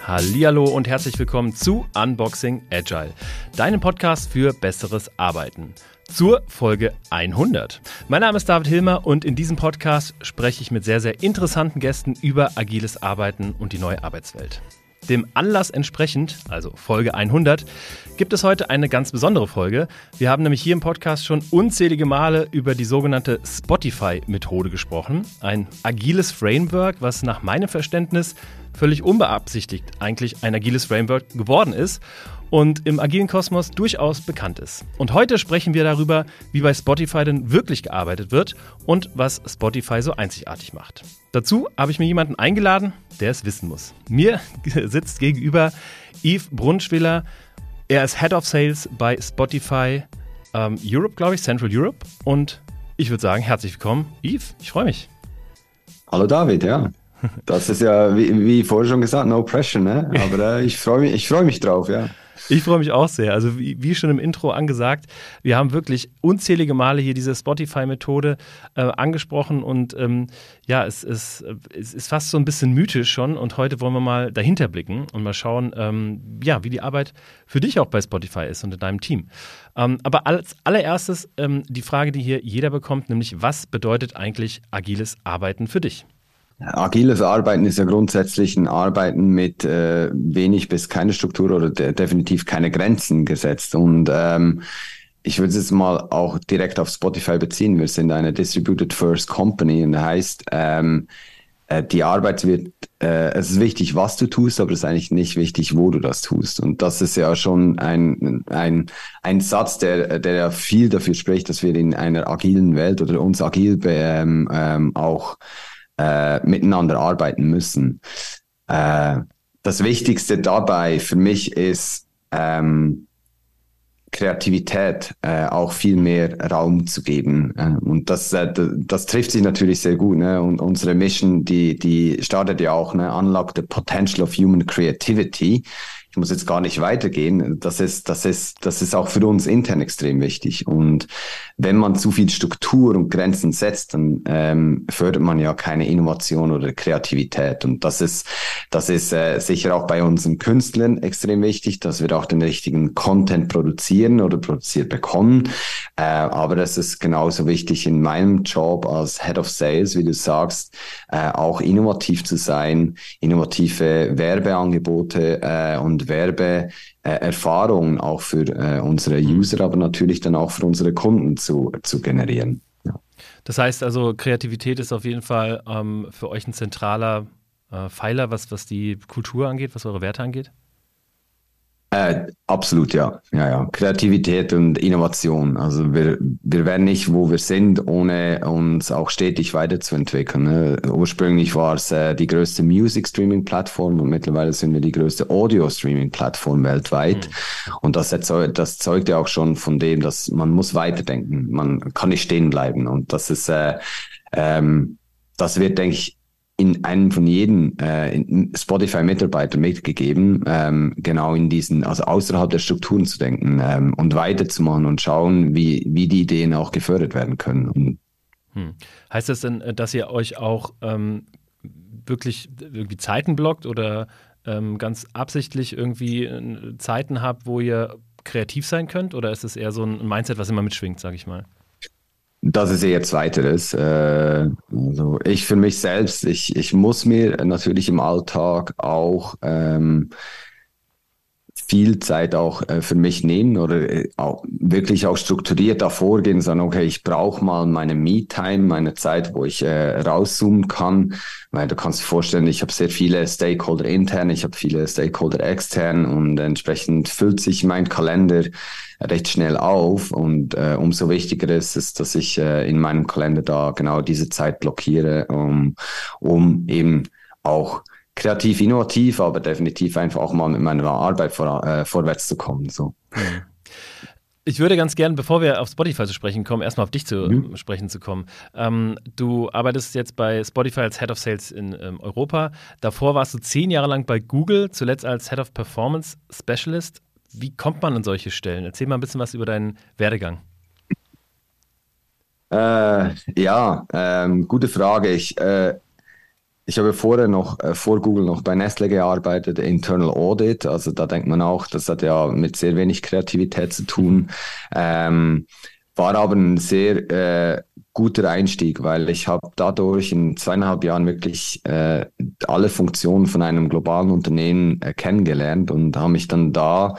Hallihallo und herzlich willkommen zu Unboxing Agile, deinem Podcast für besseres Arbeiten. Zur Folge 100. Mein Name ist David Hilmer und in diesem Podcast spreche ich mit sehr, sehr interessanten Gästen über agiles Arbeiten und die neue Arbeitswelt. Dem Anlass entsprechend, also Folge 100, gibt es heute eine ganz besondere Folge. Wir haben nämlich hier im Podcast schon unzählige Male über die sogenannte Spotify-Methode gesprochen. Ein agiles Framework, was nach meinem Verständnis völlig unbeabsichtigt eigentlich ein agiles Framework geworden ist und im agilen Kosmos durchaus bekannt ist. Und heute sprechen wir darüber, wie bei Spotify denn wirklich gearbeitet wird und was Spotify so einzigartig macht. Dazu habe ich mir jemanden eingeladen, der es wissen muss. Mir sitzt gegenüber Yves Brunschwiller. Er ist Head of Sales bei Spotify ähm, Europe, glaube ich, Central Europe. Und ich würde sagen, herzlich willkommen, Yves. Ich freue mich. Hallo David, ja. Das ist ja, wie, wie vorher schon gesagt, no pressure, ne? Aber äh, ich freue mich, ich freue mich drauf, ja. Ich freue mich auch sehr. Also wie, wie, schon im Intro angesagt, wir haben wirklich unzählige Male hier diese Spotify-Methode äh, angesprochen und ähm, ja, es, es, es ist fast so ein bisschen mythisch schon und heute wollen wir mal dahinter blicken und mal schauen, ähm, ja, wie die Arbeit für dich auch bei Spotify ist und in deinem Team. Ähm, aber als allererstes ähm, die Frage, die hier jeder bekommt, nämlich was bedeutet eigentlich agiles Arbeiten für dich? Agiles Arbeiten ist ja grundsätzlich ein Arbeiten mit äh, wenig bis keine Struktur oder de definitiv keine Grenzen gesetzt. Und ähm, ich würde es jetzt mal auch direkt auf Spotify beziehen. Wir sind eine Distributed First Company und das heißt, ähm, äh, die Arbeit wird, äh, es ist wichtig, was du tust, aber es ist eigentlich nicht wichtig, wo du das tust. Und das ist ja schon ein, ein, ein Satz, der, der ja viel dafür spricht, dass wir in einer agilen Welt oder uns agil ähm, ähm, auch äh, miteinander arbeiten müssen. Äh, das Wichtigste dabei für mich ist, ähm, Kreativität äh, auch viel mehr Raum zu geben. Äh, und das, äh, das trifft sich natürlich sehr gut. Ne? Und unsere Mission, die, die startet ja auch, ne? Unlock the Potential of Human Creativity ich muss jetzt gar nicht weitergehen. Das ist, das ist, das ist auch für uns intern extrem wichtig. Und wenn man zu viel Struktur und Grenzen setzt, dann ähm, fördert man ja keine Innovation oder Kreativität. Und das ist, das ist äh, sicher auch bei unseren Künstlern extrem wichtig, dass wir auch den richtigen Content produzieren oder produziert bekommen. Äh, aber das ist genauso wichtig in meinem Job als Head of Sales, wie du sagst, äh, auch innovativ zu sein, innovative Werbeangebote äh, und und Werbeerfahrungen auch für äh, unsere mhm. User, aber natürlich dann auch für unsere Kunden zu, zu generieren. Ja. Das heißt also, Kreativität ist auf jeden Fall ähm, für euch ein zentraler äh, Pfeiler, was, was die Kultur angeht, was eure Werte angeht? Äh, absolut, ja. ja. Ja, Kreativität und Innovation. Also wir, wir wären nicht, wo wir sind, ohne uns auch stetig weiterzuentwickeln. Ne? Ursprünglich war es äh, die größte Music-Streaming-Plattform und mittlerweile sind wir die größte Audio-Streaming-Plattform weltweit. Mhm. Und das, erzeugt, das zeugt ja auch schon von dem, dass man muss weiterdenken. Man kann nicht stehen bleiben. Und das ist, äh, ähm, das wird, denke ich, in einem von jedem äh, Spotify-Mitarbeiter mitgegeben, ähm, genau in diesen, also außerhalb der Strukturen zu denken ähm, und weiterzumachen und schauen, wie, wie die Ideen auch gefördert werden können. Hm. Heißt das denn, äh, dass ihr euch auch ähm, wirklich irgendwie Zeiten blockt oder ähm, ganz absichtlich irgendwie äh, Zeiten habt, wo ihr kreativ sein könnt? Oder ist es eher so ein Mindset, was immer mitschwingt, sage ich mal? Das ist eher zweiteres. Äh, also ich für mich selbst, ich, ich muss mir natürlich im Alltag auch ähm, viel Zeit auch äh, für mich nehmen oder äh, auch wirklich auch strukturiert davor gehen, sagen, okay, ich brauche mal meine Me-Time, meine Zeit, wo ich äh, rauszoomen kann, weil du kannst dir vorstellen, ich habe sehr viele Stakeholder intern, ich habe viele Stakeholder extern und entsprechend füllt sich mein Kalender recht schnell auf. Und äh, umso wichtiger ist es, dass ich äh, in meinem Kalender da genau diese Zeit blockiere, um, um eben auch kreativ, innovativ, aber definitiv einfach auch mal mit meiner Arbeit vor, äh, vorwärts zu kommen. So. Ich würde ganz gerne, bevor wir auf Spotify zu sprechen kommen, erstmal auf dich zu mhm. sprechen zu kommen. Ähm, du arbeitest jetzt bei Spotify als Head of Sales in ähm, Europa. Davor warst du zehn Jahre lang bei Google, zuletzt als Head of Performance Specialist Wie kommt man an solche Stellen? Erzähl mal ein bisschen was über deinen Werdegang. Äh, ja, ähm, gute Frage. Ich, äh, ich habe vorher noch äh, vor Google noch bei Nestle gearbeitet, Internal Audit. Also da denkt man auch, das hat ja mit sehr wenig Kreativität zu tun. Ähm, war aber ein sehr äh, guter Einstieg, weil ich habe dadurch in zweieinhalb Jahren wirklich äh, alle Funktionen von einem globalen Unternehmen äh, kennengelernt und habe mich dann da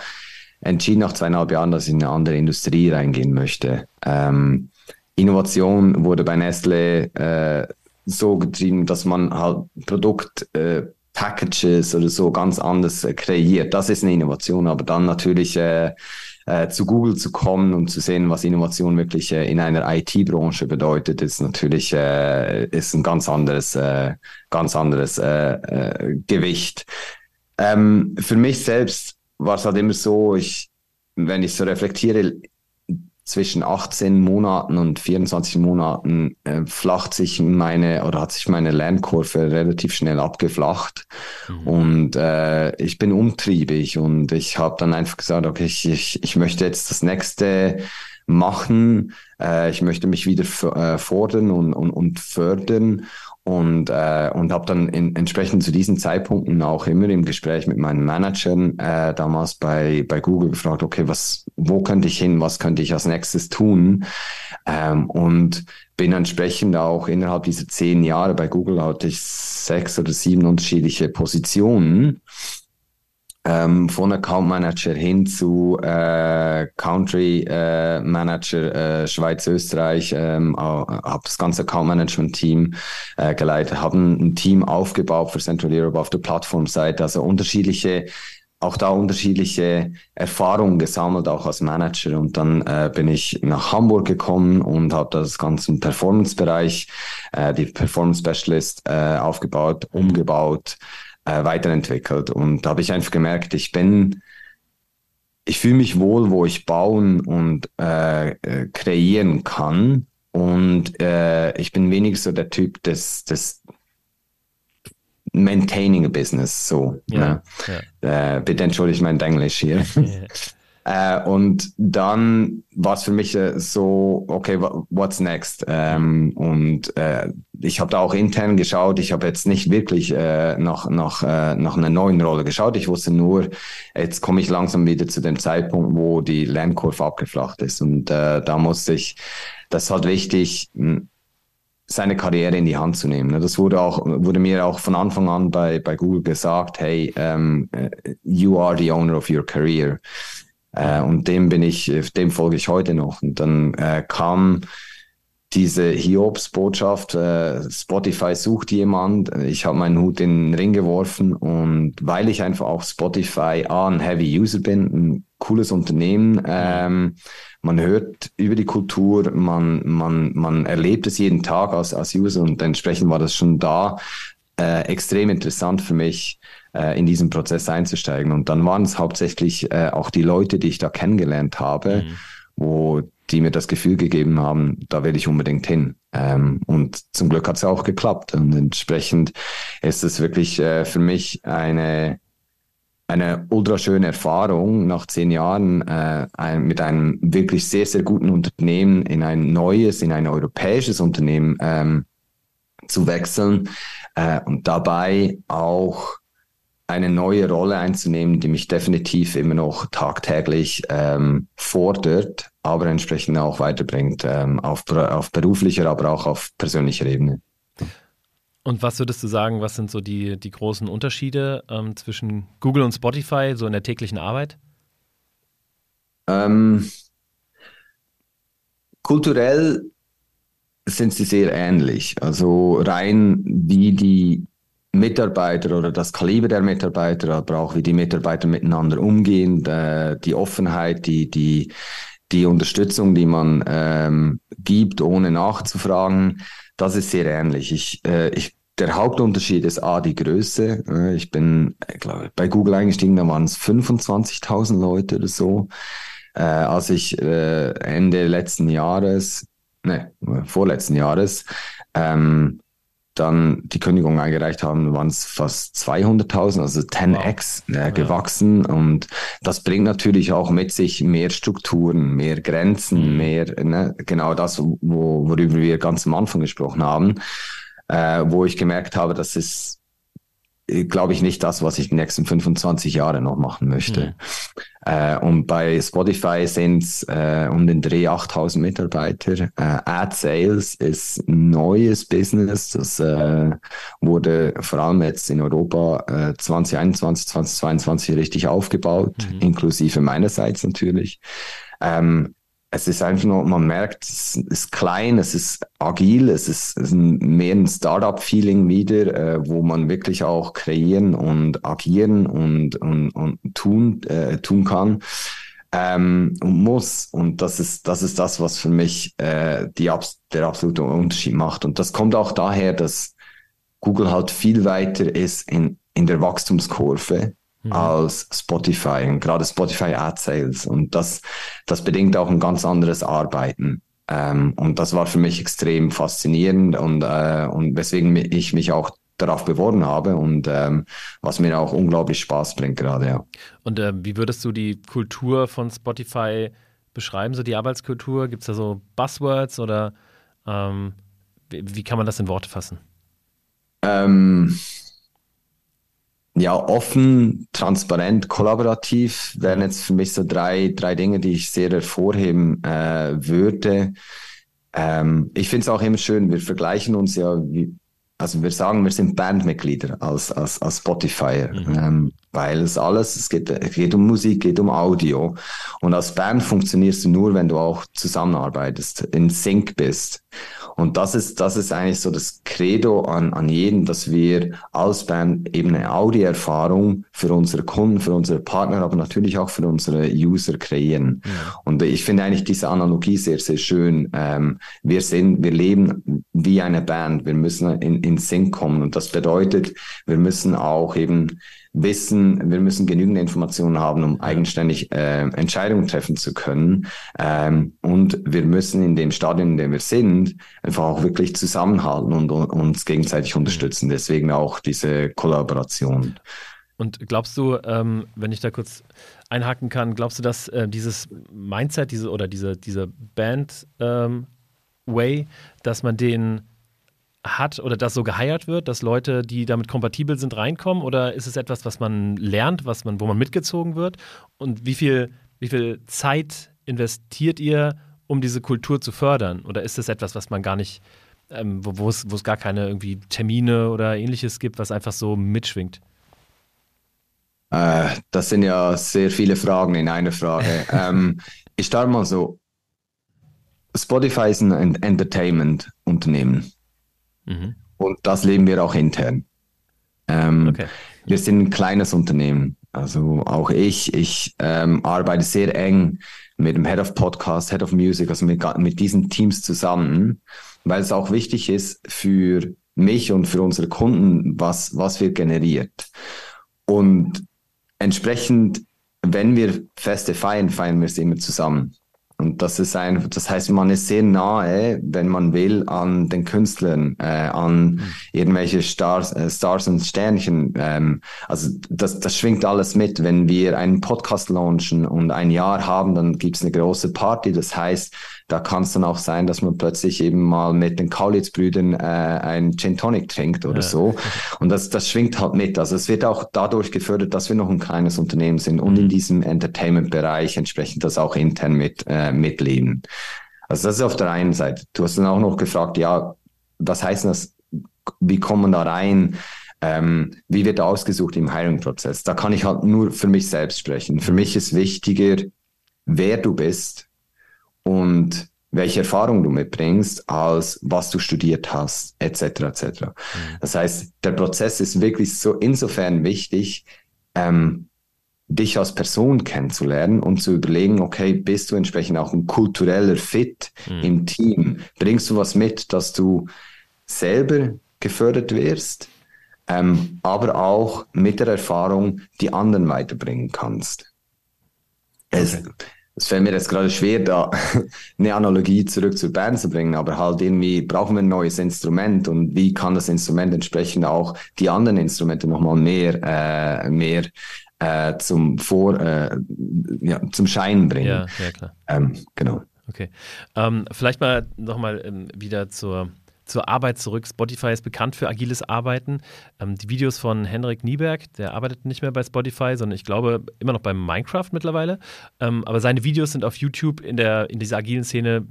entschieden nach zweieinhalb Jahren, dass ich in eine andere Industrie reingehen möchte. Ähm, Innovation wurde bei Nestle äh, so getrieben, dass man halt Produkt äh, Packages oder so ganz anders äh, kreiert. Das ist eine Innovation, aber dann natürlich äh, äh, zu Google zu kommen und zu sehen, was Innovation wirklich äh, in einer IT-Branche bedeutet, ist natürlich äh, ist ein ganz anderes, äh, ganz anderes äh, äh, Gewicht. Ähm, für mich selbst war es halt immer so, ich, wenn ich so reflektiere, zwischen 18 Monaten und 24 Monaten äh, flacht sich meine oder hat sich meine Lernkurve relativ schnell abgeflacht. Mhm. und äh, ich bin umtriebig und ich habe dann einfach gesagt, okay, ich, ich, ich möchte jetzt das nächste machen, äh, ich möchte mich wieder äh, fordern und, und, und fördern und, äh, und habe dann in, entsprechend zu diesen Zeitpunkten auch immer im Gespräch mit meinen Managern äh, damals bei, bei Google gefragt, okay, was, wo könnte ich hin, was könnte ich als nächstes tun? Ähm, und bin entsprechend auch innerhalb dieser zehn Jahre bei Google hatte ich sechs oder sieben unterschiedliche Positionen ähm, von Account Manager hin zu äh, Country äh, Manager äh, Schweiz, Österreich, ähm, habe das ganze Account Management Team äh, geleitet, haben ein Team aufgebaut für Central Europe auf der Plattformseite, also unterschiedliche auch da unterschiedliche Erfahrungen gesammelt, auch als Manager. Und dann äh, bin ich nach Hamburg gekommen und habe das ganze Performance-Bereich, äh, die Performance Specialist äh, aufgebaut, umgebaut, äh, weiterentwickelt. Und da habe ich einfach gemerkt, ich bin, ich fühle mich wohl, wo ich bauen und äh, äh, kreieren kann. Und äh, ich bin wenig so der Typ des, des Maintaining a Business, so. Ja, ne? ja. Äh, bitte entschuldige mein Englisch hier. Äh, und dann war es für mich äh, so, okay, what's next? Ähm, und äh, ich habe da auch intern geschaut. Ich habe jetzt nicht wirklich äh, nach, nach, äh, nach einer neuen Rolle geschaut. Ich wusste nur, jetzt komme ich langsam wieder zu dem Zeitpunkt, wo die Lernkurve abgeflacht ist. Und äh, da musste ich, das ist halt wichtig, seine Karriere in die Hand zu nehmen. Das wurde auch, wurde mir auch von Anfang an bei, bei Google gesagt, hey, um, äh, you are the owner of your career. Äh, und dem bin ich, dem folge ich heute noch. Und dann äh, kam diese Hiobs-Botschaft, äh, Spotify sucht jemand. Ich habe meinen Hut in den Ring geworfen und weil ich einfach auch Spotify A, ein Heavy User bin, ein cooles Unternehmen, ähm, man hört über die Kultur, man, man, man erlebt es jeden Tag als, als User und entsprechend war das schon da äh, extrem interessant für mich, äh, in diesen Prozess einzusteigen. Und dann waren es hauptsächlich äh, auch die Leute, die ich da kennengelernt habe, mhm. wo die mir das Gefühl gegeben haben, da will ich unbedingt hin. Ähm, und zum Glück hat es auch geklappt. Und entsprechend ist es wirklich äh, für mich eine eine ultra schöne Erfahrung nach zehn Jahren äh, ein, mit einem wirklich sehr, sehr guten Unternehmen in ein neues, in ein europäisches Unternehmen ähm, zu wechseln äh, und dabei auch eine neue Rolle einzunehmen, die mich definitiv immer noch tagtäglich ähm, fordert, aber entsprechend auch weiterbringt ähm, auf, auf beruflicher, aber auch auf persönlicher Ebene. Und was würdest du sagen, was sind so die, die großen Unterschiede ähm, zwischen Google und Spotify, so in der täglichen Arbeit? Ähm, kulturell sind sie sehr ähnlich. Also rein wie die Mitarbeiter oder das Kaliber der Mitarbeiter, aber auch wie die Mitarbeiter miteinander umgehen, äh, die Offenheit, die, die, die Unterstützung, die man ähm, gibt, ohne nachzufragen, das ist sehr ähnlich. Ich, äh, ich, der Hauptunterschied ist A, die Größe. Äh, ich bin, ich glaube, bei Google eingestiegen, da waren es 25.000 Leute oder so. Äh, als ich äh, Ende letzten Jahres, ne, vorletzten Jahres, ähm, dann die Kündigung eingereicht haben, waren es fast 200.000, also 10x wow. äh, gewachsen. Ja. Und das bringt natürlich auch mit sich mehr Strukturen, mehr Grenzen, mhm. mehr, ne, genau das, wo, worüber wir ganz am Anfang gesprochen haben, äh, wo ich gemerkt habe, dass es glaube ich, nicht das, was ich die nächsten 25 Jahre noch machen möchte. Mhm. Äh, und bei Spotify sind es äh, um den Dreh 8000 Mitarbeiter. Äh, Ad Sales ist neues Business. Das äh, wurde vor allem jetzt in Europa äh, 2021, 2022 richtig aufgebaut, mhm. inklusive meinerseits natürlich. Ähm, es ist einfach nur, man merkt, es ist klein, es ist agil, es ist, es ist mehr ein Startup-Feeling wieder, äh, wo man wirklich auch kreieren und agieren und, und, und tun, äh, tun kann ähm, und muss. Und das ist, das ist das, was für mich äh, die, der absolute Unterschied macht. Und das kommt auch daher, dass Google halt viel weiter ist in, in der Wachstumskurve mhm. als Spotify und gerade Spotify Ad Sales. Und das, das bedingt auch ein ganz anderes Arbeiten. Ähm, und das war für mich extrem faszinierend und, äh, und weswegen ich mich auch darauf beworben habe und ähm, was mir auch unglaublich Spaß bringt gerade, ja. Und äh, wie würdest du die Kultur von Spotify beschreiben, so die Arbeitskultur? Gibt es da so Buzzwords oder ähm, wie, wie, kann man das in Worte fassen? Ähm, ja, offen, transparent, kollaborativ wären jetzt für mich so drei, drei Dinge, die ich sehr hervorheben äh, würde. Ähm, ich finde es auch immer schön, wir vergleichen uns ja, wie, also wir sagen, wir sind Bandmitglieder als, als, als Spotify, mhm. ähm, weil es alles, es geht, es geht um Musik, geht um Audio. Und als Band funktionierst du nur, wenn du auch zusammenarbeitest, in Sync bist. Und das ist, das ist eigentlich so das Credo an, an jeden, dass wir als Band eben eine Audioerfahrung für unsere Kunden, für unsere Partner, aber natürlich auch für unsere User kreieren. Und ich finde eigentlich diese Analogie sehr, sehr schön. Ähm, wir sind, wir leben wie eine Band. Wir müssen in, in Sync kommen. Und das bedeutet, wir müssen auch eben wissen, wir müssen genügend Informationen haben, um eigenständig äh, Entscheidungen treffen zu können. Ähm, und wir müssen in dem Stadion, in dem wir sind, einfach auch wirklich zusammenhalten und, und uns gegenseitig unterstützen. Deswegen auch diese Kollaboration. Und glaubst du, ähm, wenn ich da kurz einhaken kann, glaubst du, dass äh, dieses Mindset, diese oder diese, diese Band ähm, dass man den hat oder das so geheiert wird, dass Leute, die damit kompatibel sind, reinkommen? Oder ist es etwas, was man lernt, was man, wo man mitgezogen wird? Und wie viel, wie viel Zeit investiert ihr, um diese Kultur zu fördern? Oder ist es etwas, was man gar nicht, ähm, wo, wo, es, wo es gar keine irgendwie Termine oder ähnliches gibt, was einfach so mitschwingt? Äh, das sind ja sehr viele Fragen in einer Frage. ähm, ich starte mal so. Spotify ist ein Entertainment-Unternehmen. Mhm. Und das leben wir auch intern. Ähm, okay. Wir sind ein kleines Unternehmen. Also auch ich, ich ähm, arbeite sehr eng mit dem Head of Podcast, Head of Music, also mit, mit diesen Teams zusammen, weil es auch wichtig ist für mich und für unsere Kunden, was, was wird generiert. Und entsprechend, wenn wir Feste feiern, feiern wir es immer zusammen. Und das ist ein, das heißt, man ist sehr nahe, wenn man will, an den Künstlern, äh, an mhm. irgendwelche Stars, äh, Stars und Sternchen. Ähm, also das, das schwingt alles mit. Wenn wir einen Podcast launchen und ein Jahr haben, dann gibt's eine große Party. Das heißt, da kann es dann auch sein, dass man plötzlich eben mal mit den Kaulitz-Brüdern äh, ein Gin Tonic trinkt oder ja. so. Und das, das schwingt halt mit. Also es wird auch dadurch gefördert, dass wir noch ein kleines Unternehmen sind und in mhm. diesem Entertainment-Bereich entsprechend das auch intern mit, äh, mitleben. Also das ist auf der einen Seite. Du hast dann auch noch gefragt, ja, was heißt das? Wie kommt man da rein? Ähm, wie wird ausgesucht im Hiring-Prozess? Da kann ich halt nur für mich selbst sprechen. Für mich ist wichtiger, wer du bist, und welche Erfahrung du mitbringst, als was du studiert hast, etc. etc. Mhm. Das heißt, der Prozess ist wirklich so insofern wichtig, ähm, dich als Person kennenzulernen und zu überlegen, okay, bist du entsprechend auch ein kultureller Fit mhm. im Team? Bringst du was mit, dass du selber gefördert wirst, ähm, aber auch mit der Erfahrung die anderen weiterbringen kannst? Es, es fällt mir jetzt gerade schwer, da eine Analogie zurück zur Band zu bringen, aber halt irgendwie brauchen wir ein neues Instrument und wie kann das Instrument entsprechend auch die anderen Instrumente nochmal mehr, äh, mehr äh, zum Vor, äh, ja, zum Schein bringen. Ja, ja klar. Ähm, genau. Okay. Ähm, vielleicht mal nochmal ähm, wieder zur zur Arbeit zurück. Spotify ist bekannt für agiles Arbeiten. Ähm, die Videos von Henrik Nieberg, der arbeitet nicht mehr bei Spotify, sondern ich glaube immer noch bei Minecraft mittlerweile. Ähm, aber seine Videos sind auf YouTube in, der, in dieser agilen Szene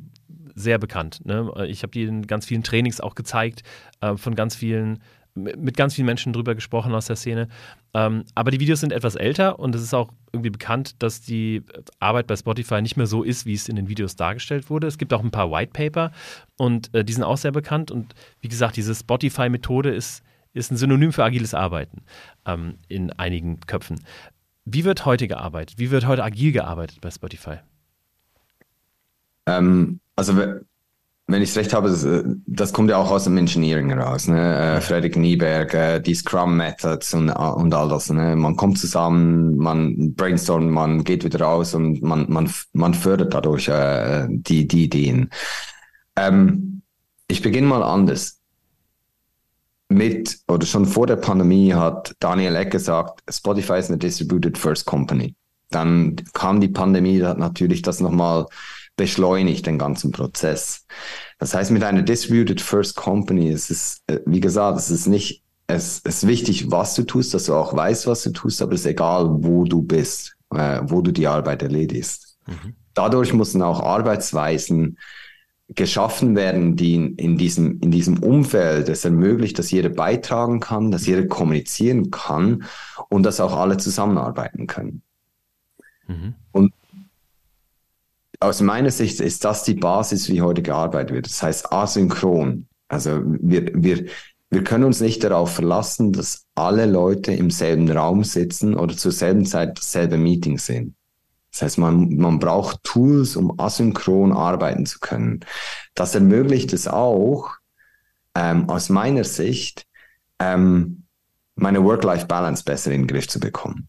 sehr bekannt. Ne? Ich habe die in ganz vielen Trainings auch gezeigt, äh, von ganz vielen mit ganz vielen Menschen drüber gesprochen aus der Szene. Ähm, aber die Videos sind etwas älter und es ist auch irgendwie bekannt, dass die Arbeit bei Spotify nicht mehr so ist, wie es in den Videos dargestellt wurde. Es gibt auch ein paar White Paper und äh, die sind auch sehr bekannt. Und wie gesagt, diese Spotify-Methode ist, ist ein Synonym für agiles Arbeiten ähm, in einigen Köpfen. Wie wird heute gearbeitet? Wie wird heute agil gearbeitet bei Spotify? Ähm, also wenn ich es recht habe, das, äh, kommt ja auch aus dem Engineering raus. Ne? Äh, Fredrik Nieberg, äh, die Scrum Methods und, und all das. Ne? Man kommt zusammen, man brainstormt, man geht wieder raus und man, man, man fördert dadurch äh, die, die Ideen. Ähm, ich beginne mal anders. Mit oder schon vor der Pandemie hat Daniel Eck gesagt, Spotify ist eine Distributed First Company. Dann kam die Pandemie, da hat natürlich das nochmal beschleunigt den ganzen Prozess. Das heißt, mit einer Distributed First Company ist es, äh, wie gesagt, es ist nicht, es ist wichtig, was du tust, dass du auch weißt, was du tust, aber es ist egal, wo du bist, äh, wo du die Arbeit erledigst. Mhm. Dadurch müssen auch Arbeitsweisen geschaffen werden, die in, in, diesem, in diesem Umfeld es ermöglicht, dass jeder beitragen kann, dass jeder kommunizieren kann und dass auch alle zusammenarbeiten können. Mhm. Und aus meiner Sicht ist das die Basis, wie heute gearbeitet wird. Das heißt asynchron. Also wir, wir, wir können uns nicht darauf verlassen, dass alle Leute im selben Raum sitzen oder zur selben Zeit dasselbe Meeting sehen. Das heißt, man, man braucht Tools, um asynchron arbeiten zu können. Das ermöglicht es auch, ähm, aus meiner Sicht, ähm, meine Work-Life-Balance besser in den Griff zu bekommen.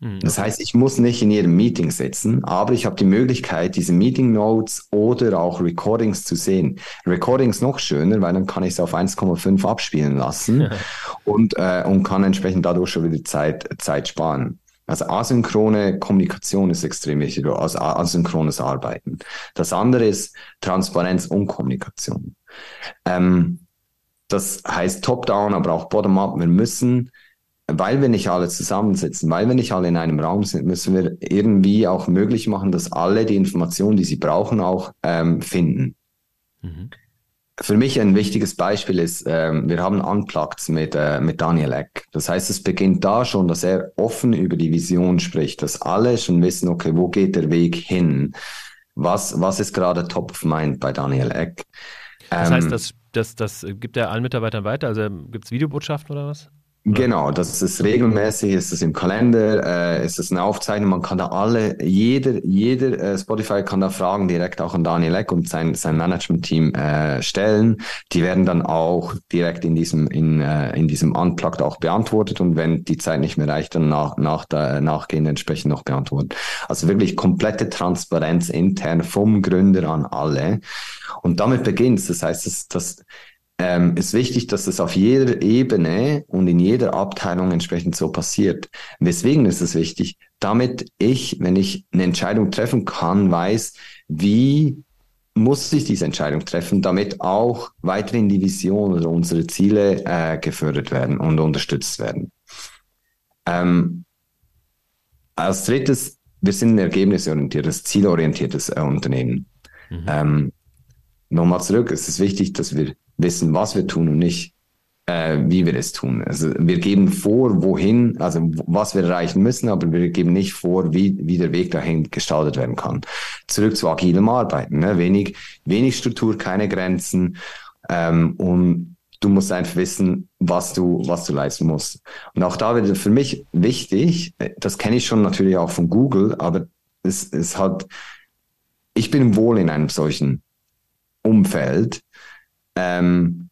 Mhm. Das heißt, ich muss nicht in jedem Meeting sitzen, aber ich habe die Möglichkeit, diese Meeting Notes oder auch Recordings zu sehen. Recordings noch schöner, weil dann kann ich es auf 1,5 abspielen lassen und, äh, und kann entsprechend dadurch schon wieder Zeit, Zeit sparen. Also asynchrone Kommunikation ist extrem wichtig, also asynchrones Arbeiten. Das andere ist Transparenz und Kommunikation. Ähm, das heißt Top-Down, aber auch Bottom-Up. Wir müssen weil wir nicht alle zusammensitzen, weil wir nicht alle in einem Raum sind, müssen wir irgendwie auch möglich machen, dass alle die Informationen, die sie brauchen, auch ähm, finden. Mhm. Für mich ein wichtiges Beispiel ist, ähm, wir haben Unplugged mit, äh, mit Daniel Eck. Das heißt, es beginnt da schon, dass er offen über die Vision spricht, dass alle schon wissen, okay, wo geht der Weg hin? Was, was ist gerade top of mind bei Daniel Eck? Das heißt, ähm, das, das, das gibt er allen Mitarbeitern weiter? Also gibt es Videobotschaften oder was? Genau, das ist regelmäßig, ist es im Kalender, äh, ist es eine Aufzeichnung, man kann da alle, jeder, jeder äh, Spotify kann da Fragen direkt auch an Daniel Eck und sein, sein Management-Team äh, stellen. Die werden dann auch direkt in diesem, in, äh, in diesem Unplugged auch beantwortet und wenn die Zeit nicht mehr reicht, dann nach, nach der, nachgehend entsprechend noch beantwortet. Also wirklich komplette Transparenz intern vom Gründer an alle. Und damit beginnt Das heißt, das, das ähm, ist wichtig, dass es auf jeder Ebene und in jeder Abteilung entsprechend so passiert. Weswegen ist es wichtig? Damit ich, wenn ich eine Entscheidung treffen kann, weiß, wie muss ich diese Entscheidung treffen, damit auch weiterhin die Vision oder unsere Ziele äh, gefördert werden und unterstützt werden. Ähm, als drittes, wir sind ein ergebnisorientiertes, zielorientiertes äh, Unternehmen. Mhm. Ähm, Nochmal zurück, es ist wichtig, dass wir wissen, was wir tun und nicht, äh, wie wir es tun. Also wir geben vor, wohin, also was wir erreichen müssen, aber wir geben nicht vor, wie, wie der Weg dahin gestaltet werden kann. Zurück zu agilem Arbeiten. Ne? Wenig, wenig Struktur, keine Grenzen ähm, und du musst einfach wissen, was du, was du leisten musst. Und auch da wird für mich wichtig, das kenne ich schon natürlich auch von Google, aber es, es hat, ich bin wohl in einem solchen Umfeld, ähm,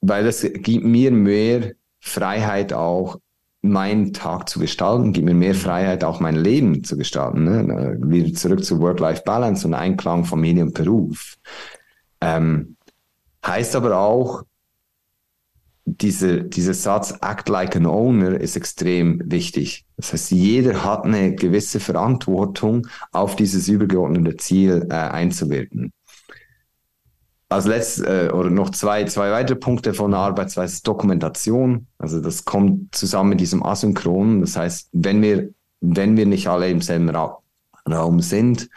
weil es gibt mir mehr Freiheit auch meinen Tag zu gestalten, gibt mir mehr Freiheit, auch mein Leben zu gestalten. Ne? Wieder zurück zu Work-Life-Balance und Einklang Familie und Beruf. Ähm, heißt aber auch, diese, dieser Satz Act like an owner ist extrem wichtig. Das heißt, jeder hat eine gewisse Verantwortung, auf dieses übergeordnete Ziel äh, einzuwirken. Als letztes äh, oder noch zwei, zwei weitere Punkte von der Arbeitsweise Dokumentation. Also das kommt zusammen mit diesem Asynchronen. Das heißt, wenn wir, wenn wir nicht alle im selben Ra Raum sind,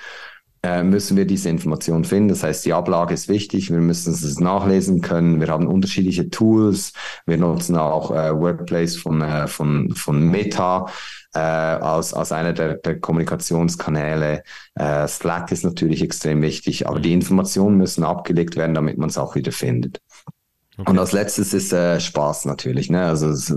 äh, müssen wir diese Information finden. Das heißt, die Ablage ist wichtig. Wir müssen es nachlesen können. Wir haben unterschiedliche Tools. Wir nutzen auch äh, Workplace von, äh, von, von Meta äh, als, als einer der, der Kommunikationskanäle. Äh, Slack ist natürlich extrem wichtig, aber die Informationen müssen abgelegt werden, damit man es auch wieder findet. Okay. Und als letztes ist äh, Spaß natürlich. Ne? Also es,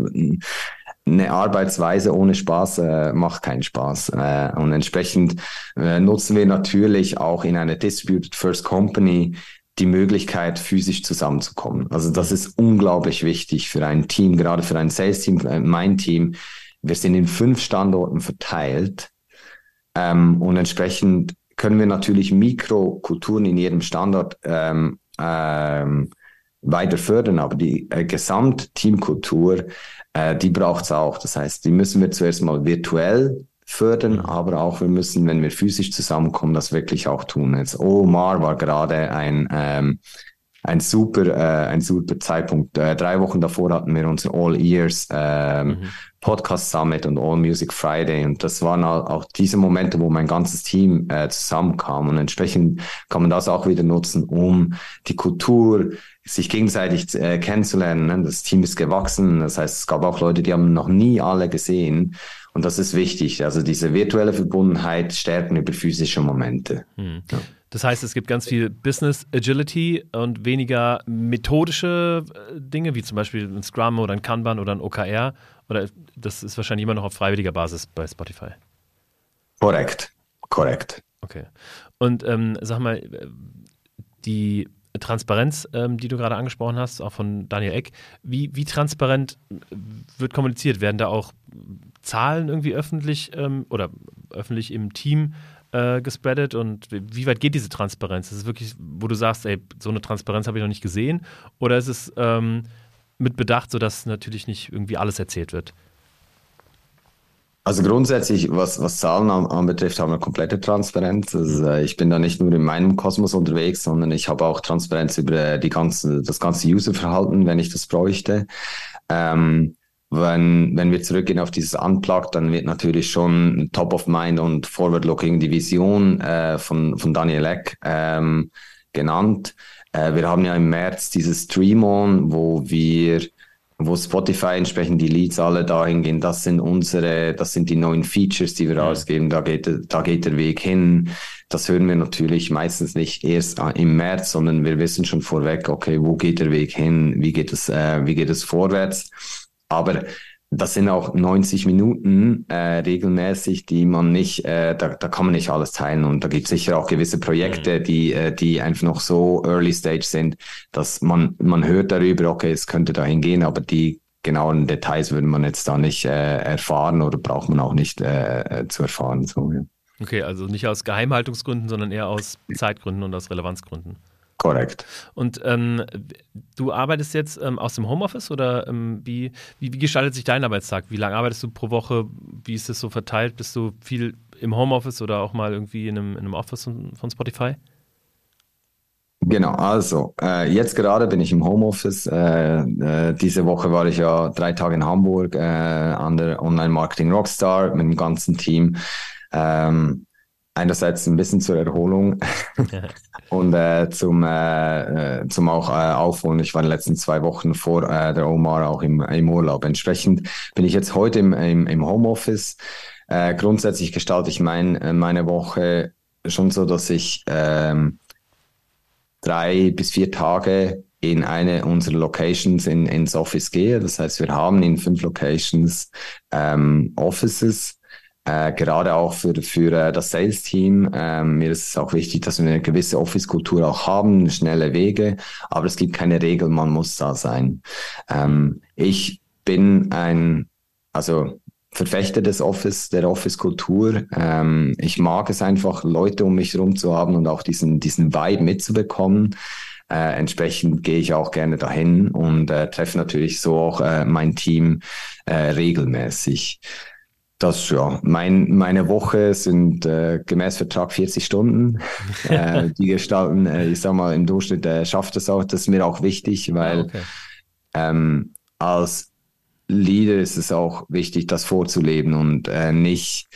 eine Arbeitsweise ohne Spaß äh, macht keinen Spaß. Äh, und entsprechend äh, nutzen wir natürlich auch in einer Distributed First Company die Möglichkeit, physisch zusammenzukommen. Also das ist unglaublich wichtig für ein Team, gerade für ein Sales-Team, äh, mein Team. Wir sind in fünf Standorten verteilt ähm, und entsprechend können wir natürlich Mikrokulturen in jedem Standort ähm, ähm, weiter fördern, aber die äh, Gesamtteamkultur äh, die braucht es auch. Das heißt, die müssen wir zuerst mal virtuell fördern, mhm. aber auch wir müssen, wenn wir physisch zusammenkommen, das wirklich auch tun. Jetzt Omar war gerade ein ähm, ein super, äh, ein super Zeitpunkt. Äh, drei Wochen davor hatten wir unser All Ears ähm, mhm. Podcast Summit und All Music Friday. Und das waren auch diese Momente, wo mein ganzes Team äh, zusammenkam. Und entsprechend kann man das auch wieder nutzen, um die Kultur, sich gegenseitig äh, kennenzulernen. Ne? Das Team ist gewachsen. Das heißt, es gab auch Leute, die haben noch nie alle gesehen. Und das ist wichtig. Also diese virtuelle Verbundenheit stärken über physische Momente. Mhm. Ja. Das heißt, es gibt ganz viel Business Agility und weniger methodische äh, Dinge, wie zum Beispiel ein Scrum oder ein Kanban oder ein OKR. Oder das ist wahrscheinlich immer noch auf freiwilliger Basis bei Spotify. Korrekt, korrekt. Okay. Und ähm, sag mal, die Transparenz, ähm, die du gerade angesprochen hast, auch von Daniel Eck, wie, wie transparent wird kommuniziert? Werden da auch Zahlen irgendwie öffentlich ähm, oder öffentlich im Team äh, gespreadet und wie weit geht diese Transparenz? Ist es wirklich, wo du sagst, ey, so eine Transparenz habe ich noch nicht gesehen? Oder ist es ähm, mit Bedacht, sodass natürlich nicht irgendwie alles erzählt wird? Also grundsätzlich, was, was Zahlen anbetrifft, haben wir komplette Transparenz. Also äh, ich bin da nicht nur in meinem Kosmos unterwegs, sondern ich habe auch Transparenz über die ganze, das ganze Userverhalten, wenn ich das bräuchte. Ähm, wenn, wenn wir zurückgehen auf dieses Unplugged, dann wird natürlich schon Top of Mind und Forward-Looking die Vision äh, von, von Daniel Eck ähm, genannt. Äh, wir haben ja im März dieses Stream On, wo wir wo Spotify entsprechend die Leads alle dahin gehen, das sind unsere, das sind die neuen Features, die wir ja. rausgeben, da geht, da geht der Weg hin. Das hören wir natürlich meistens nicht erst äh, im März, sondern wir wissen schon vorweg, okay, wo geht der Weg hin, wie geht es, äh, wie geht es vorwärts. Aber das sind auch 90 Minuten äh, regelmäßig, die man nicht, äh, da, da kann man nicht alles teilen. Und da gibt es sicher auch gewisse Projekte, mhm. die, äh, die einfach noch so early stage sind, dass man, man hört darüber, okay, es könnte dahin gehen, aber die genauen Details würde man jetzt da nicht äh, erfahren oder braucht man auch nicht äh, zu erfahren. So, ja. Okay, also nicht aus Geheimhaltungsgründen, sondern eher aus Zeitgründen und aus Relevanzgründen. Korrekt. Und ähm, du arbeitest jetzt ähm, aus dem Homeoffice oder ähm, wie, wie, wie, gestaltet sich dein Arbeitstag? Wie lange arbeitest du pro Woche? Wie ist das so verteilt? Bist du viel im Homeoffice oder auch mal irgendwie in einem, in einem Office von, von Spotify? Genau, also äh, jetzt gerade bin ich im Homeoffice. Äh, äh, diese Woche war ich ja drei Tage in Hamburg äh, an der Online Marketing Rockstar mit dem ganzen Team. Ähm, einerseits ein bisschen zur Erholung und äh, zum, äh, äh, zum auch äh, Aufholen. Ich war in den letzten zwei Wochen vor äh, der Omar auch im, im Urlaub. Entsprechend bin ich jetzt heute im, im, im Homeoffice. Äh, grundsätzlich gestalte ich mein, äh, meine Woche schon so, dass ich ähm, drei bis vier Tage in eine unserer Locations in, ins Office gehe. Das heißt, wir haben in fünf Locations ähm, Offices äh, gerade auch für, für äh, das Sales-Team. Ähm, mir ist es auch wichtig, dass wir eine gewisse Office-Kultur auch haben, schnelle Wege, aber es gibt keine Regel, man muss da sein. Ähm, ich bin ein also Verfechter des Office, der Office-Kultur. Ähm, ich mag es einfach, Leute um mich herum zu haben und auch diesen, diesen Vibe mitzubekommen. Äh, entsprechend gehe ich auch gerne dahin und äh, treffe natürlich so auch äh, mein Team äh, regelmäßig. Das ja, mein, meine Woche sind äh, gemäß Vertrag 40 Stunden. äh, die gestalten, äh, ich sag mal, im Durchschnitt äh, schafft das auch. Das ist mir auch wichtig, weil ah, okay. ähm, als Leader ist es auch wichtig, das vorzuleben und äh, nicht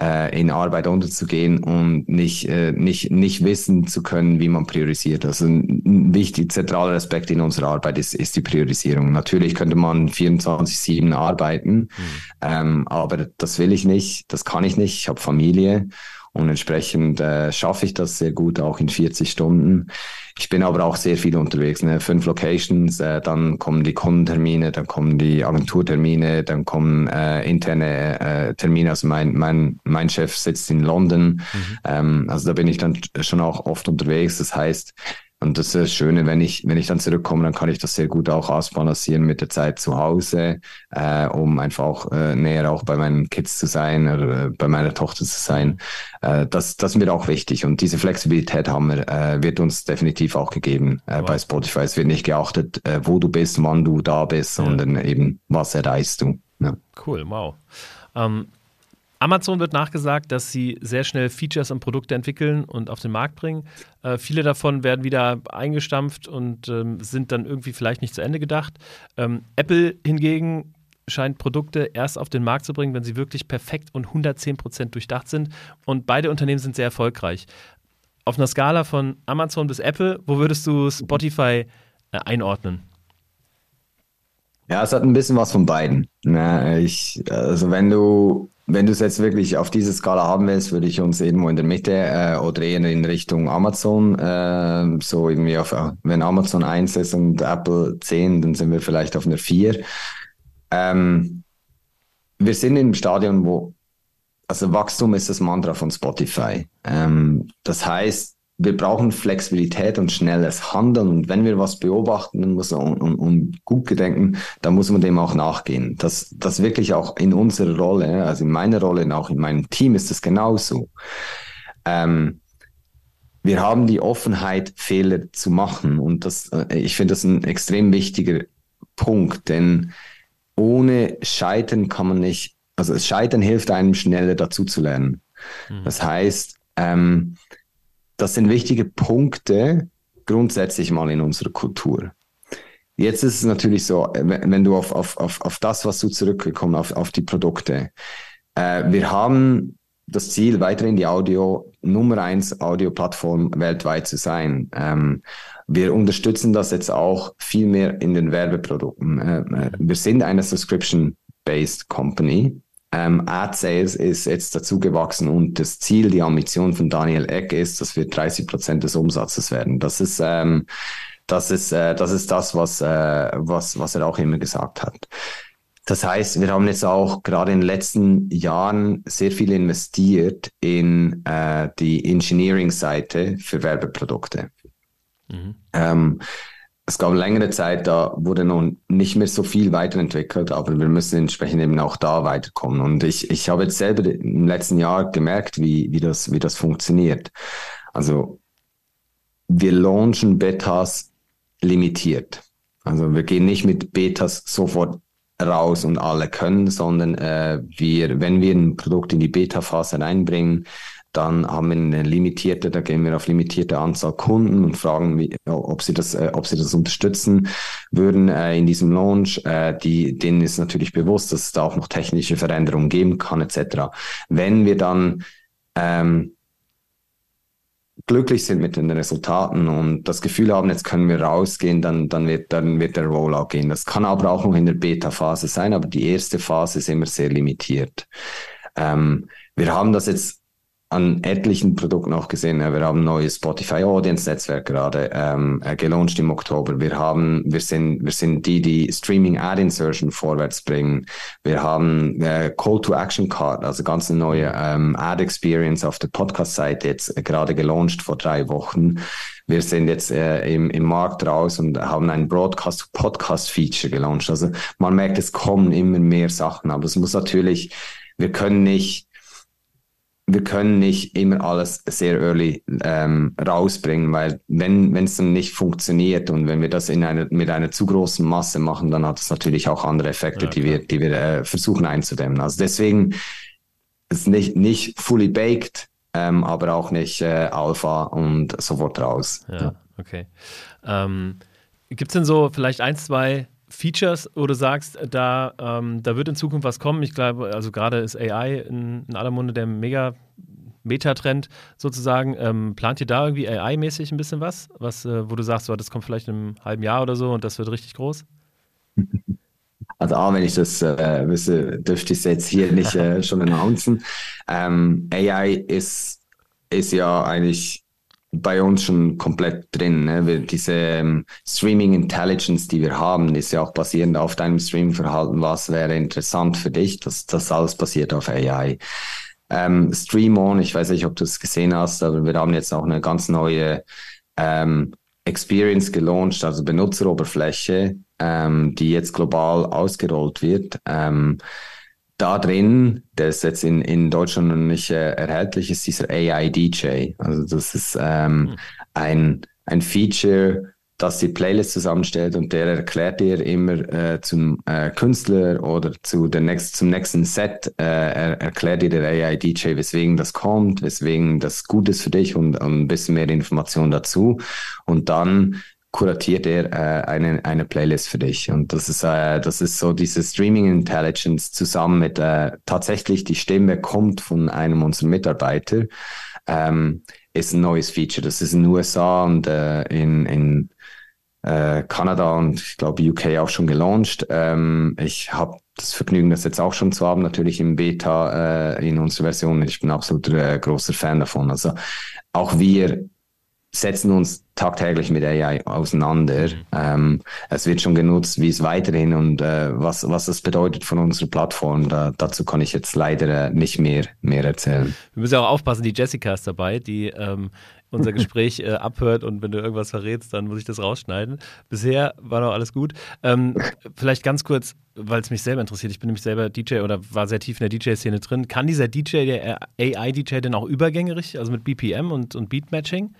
äh, in Arbeit unterzugehen und nicht, äh, nicht, nicht wissen zu können, wie man priorisiert. Also ein wichtig, zentraler Aspekt in unserer Arbeit ist, ist die Priorisierung. Natürlich könnte man 24-7 arbeiten, mhm. ähm, aber das will ich nicht, das kann ich nicht. Ich habe Familie und entsprechend äh, schaffe ich das sehr gut, auch in 40 Stunden. Ich bin aber auch sehr viel unterwegs, ne? fünf Locations, äh, dann kommen die Kundentermine, dann kommen die Agenturtermine, dann kommen äh, interne äh, Termine. Also mein, mein, mein Chef sitzt in London, mhm. ähm, also da bin ich dann schon auch oft unterwegs. Das heißt, und das ist das Schöne, wenn ich, wenn ich dann zurückkomme, dann kann ich das sehr gut auch ausbalancieren mit der Zeit zu Hause, äh, um einfach auch äh, näher auch bei meinen Kids zu sein oder äh, bei meiner Tochter zu sein. Äh, das, das mir auch wichtig. Und diese Flexibilität haben wir, äh, wird uns definitiv auch gegeben äh, wow. bei Spotify. Es wird nicht geachtet, äh, wo du bist, wann du da bist, ja. sondern eben, was erreichst du. Ja. Cool, wow. Ähm, Amazon wird nachgesagt, dass sie sehr schnell Features und Produkte entwickeln und auf den Markt bringen. Äh, viele davon werden wieder eingestampft und ähm, sind dann irgendwie vielleicht nicht zu Ende gedacht. Ähm, Apple hingegen scheint Produkte erst auf den Markt zu bringen, wenn sie wirklich perfekt und 110 Prozent durchdacht sind. Und beide Unternehmen sind sehr erfolgreich. Auf einer Skala von Amazon bis Apple, wo würdest du Spotify äh, einordnen? Ja, es hat ein bisschen was von beiden. Ja, ich, also wenn du wenn du es jetzt wirklich auf diese Skala haben willst, würde ich uns irgendwo in der Mitte äh, oder eher in Richtung Amazon, äh, so irgendwie auf, wenn Amazon 1 ist und Apple 10, dann sind wir vielleicht auf einer 4. Ähm, wir sind im Stadion, wo, also Wachstum ist das Mantra von Spotify. Ähm, das heißt, wir brauchen Flexibilität und schnelles Handeln. Und wenn wir was beobachten muss, und, und, und, gut gedenken, dann muss man dem auch nachgehen. Das, das wirklich auch in unserer Rolle, also in meiner Rolle und auch in meinem Team ist das genauso. Ähm, wir haben die Offenheit, Fehler zu machen. Und das, äh, ich finde das ein extrem wichtiger Punkt, denn ohne Scheitern kann man nicht, also Scheitern hilft einem schneller dazu zu lernen. Mhm. Das heißt, ähm, das sind wichtige Punkte grundsätzlich mal in unserer Kultur. Jetzt ist es natürlich so, wenn du auf, auf, auf, auf das, was du zurückgekommen, auf, auf die Produkte. Äh, wir haben das Ziel, weiterhin die Audio Nummer eins Audio-Plattform weltweit zu sein. Ähm, wir unterstützen das jetzt auch viel mehr in den Werbeprodukten. Äh, äh wir sind eine Subscription-based Company. Ähm, Ad Sales ist jetzt dazu gewachsen und das Ziel, die Ambition von Daniel Eck ist, dass wir 30 Prozent des Umsatzes werden. Das ist, ähm, das ist, äh, das ist das, was, äh, was, was er auch immer gesagt hat. Das heißt, wir haben jetzt auch gerade in den letzten Jahren sehr viel investiert in äh, die Engineering-Seite für Werbeprodukte. Mhm. Ähm, es gab längere Zeit, da wurde noch nicht mehr so viel weiterentwickelt, aber wir müssen entsprechend eben auch da weiterkommen. Und ich, ich habe jetzt selber im letzten Jahr gemerkt, wie, wie, das, wie das funktioniert. Also wir launchen Betas limitiert. Also wir gehen nicht mit Betas sofort raus und alle können, sondern äh, wir, wenn wir ein Produkt in die Beta-Phase reinbringen, dann haben wir eine limitierte, da gehen wir auf limitierte Anzahl Kunden und fragen, wie, ob sie das, äh, ob sie das unterstützen würden äh, in diesem Launch. Äh, die, denen ist natürlich bewusst, dass es da auch noch technische Veränderungen geben kann, etc. Wenn wir dann ähm, glücklich sind mit den Resultaten und das Gefühl haben, jetzt können wir rausgehen, dann, dann, wird, dann wird der Rollout gehen. Das kann aber auch noch in der Beta-Phase sein, aber die erste Phase ist immer sehr limitiert. Ähm, wir haben das jetzt an etlichen Produkten auch gesehen. Wir haben neues Spotify Audience Netzwerk gerade ähm, äh, gelauncht im Oktober. Wir haben, wir sind, wir sind die, die Streaming Ad Insertion vorwärts bringen. Wir haben äh, Call to Action Card, also ganz eine neue ähm, Ad Experience auf der Podcast Seite jetzt äh, gerade gelauncht vor drei Wochen. wir sind jetzt äh, im, im Markt raus und haben ein Broadcast-Podcast-Feature gelauncht. Also man merkt, es kommen immer mehr Sachen, aber es muss natürlich, wir können nicht wir können nicht immer alles sehr early ähm, rausbringen, weil wenn es dann nicht funktioniert und wenn wir das in einer mit einer zu großen Masse machen, dann hat es natürlich auch andere Effekte, ja, die wir die wir äh, versuchen einzudämmen. Also deswegen ist nicht nicht fully baked, ähm, aber auch nicht äh, Alpha und sofort raus. Ja, ja. okay. Ähm, Gibt es denn so vielleicht ein, zwei Features, wo du sagst, da, ähm, da wird in Zukunft was kommen. Ich glaube, also gerade ist AI in, in aller Munde der mega Metatrend sozusagen. Ähm, plant ihr da irgendwie AI-mäßig ein bisschen was, was äh, wo du sagst, so, das kommt vielleicht in einem halben Jahr oder so und das wird richtig groß? Also A, wenn ich das äh, wüsste, dürfte ich es jetzt hier nicht äh, schon announcen. Ähm, AI ist, ist ja eigentlich bei uns schon komplett drin. Ne? Diese ähm, Streaming Intelligence, die wir haben, ist ja auch basierend auf deinem Streaming-Verhalten. Was wäre interessant für dich? Das, das alles basiert auf AI. Ähm, Stream On, ich weiß nicht, ob du es gesehen hast, aber wir haben jetzt auch eine ganz neue ähm, Experience gelauncht, also Benutzeroberfläche, ähm, die jetzt global ausgerollt wird. Ähm, da drin, der ist jetzt in, in Deutschland noch nicht äh, erhältlich, ist dieser AI DJ. Also das ist ähm, mhm. ein, ein Feature, das die Playlist zusammenstellt und der erklärt dir immer äh, zum äh, Künstler oder zu der next, zum nächsten Set, äh, er, erklärt dir der AI DJ, weswegen das kommt, weswegen das gut ist für dich und, und ein bisschen mehr Informationen dazu. Und dann kuratiert er äh, eine, eine Playlist für dich. Und das ist, äh, das ist so diese Streaming Intelligence zusammen mit äh, tatsächlich die Stimme kommt von einem unserer Mitarbeiter. Ähm, ist ein neues Feature. Das ist in den USA und äh, in, in äh, Kanada und ich glaube UK auch schon gelauncht. Ähm, ich habe das Vergnügen, das jetzt auch schon zu haben, natürlich im Beta äh, in unserer Version. Ich bin absolut äh, großer Fan davon. Also auch wir setzen uns tagtäglich mit AI auseinander. Mhm. Ähm, es wird schon genutzt, wie es weiterhin und äh, was, was das bedeutet von unserer Plattform. Da, dazu kann ich jetzt leider äh, nicht mehr, mehr erzählen. Wir müssen ja auch aufpassen, die Jessica ist dabei, die ähm, unser Gespräch äh, abhört und wenn du irgendwas verrätst, dann muss ich das rausschneiden. Bisher war noch alles gut. Ähm, vielleicht ganz kurz, weil es mich selber interessiert. Ich bin nämlich selber DJ oder war sehr tief in der DJ-Szene drin. Kann dieser DJ, der AI-DJ, denn auch übergängig, also mit BPM und, und Beat-Matching?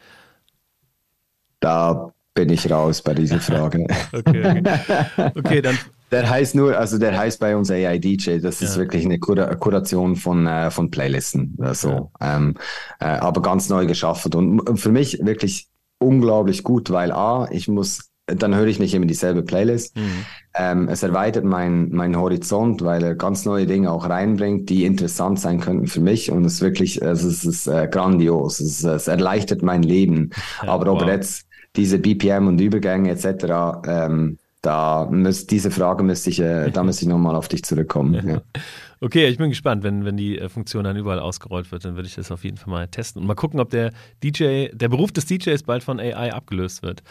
Da bin ich raus bei dieser Frage. okay, okay. okay, dann. Der heißt nur, also der heißt bei uns AI DJ, das ja. ist wirklich eine Kur Kuration von, äh, von Playlisten. Also, ja. ähm, äh, aber ganz neu geschaffen und für mich wirklich unglaublich gut, weil A, ich muss, dann höre ich nicht immer dieselbe Playlist. Mhm. Ähm, es erweitert mein, mein Horizont, weil er ganz neue Dinge auch reinbringt, die interessant sein könnten für mich. Und es ist wirklich, also es ist äh, grandios. Es, es, erleichtert mein Leben. Ja, aber ob er jetzt diese BPM und Übergänge etc., ähm, da muss, diese Frage müsste ich, äh, da müsste ich nochmal auf dich zurückkommen. Ja. Okay, ich bin gespannt, wenn, wenn die äh, Funktion dann überall ausgerollt wird, dann würde ich das auf jeden Fall mal testen und mal gucken, ob der DJ, der Beruf des DJs bald von AI abgelöst wird.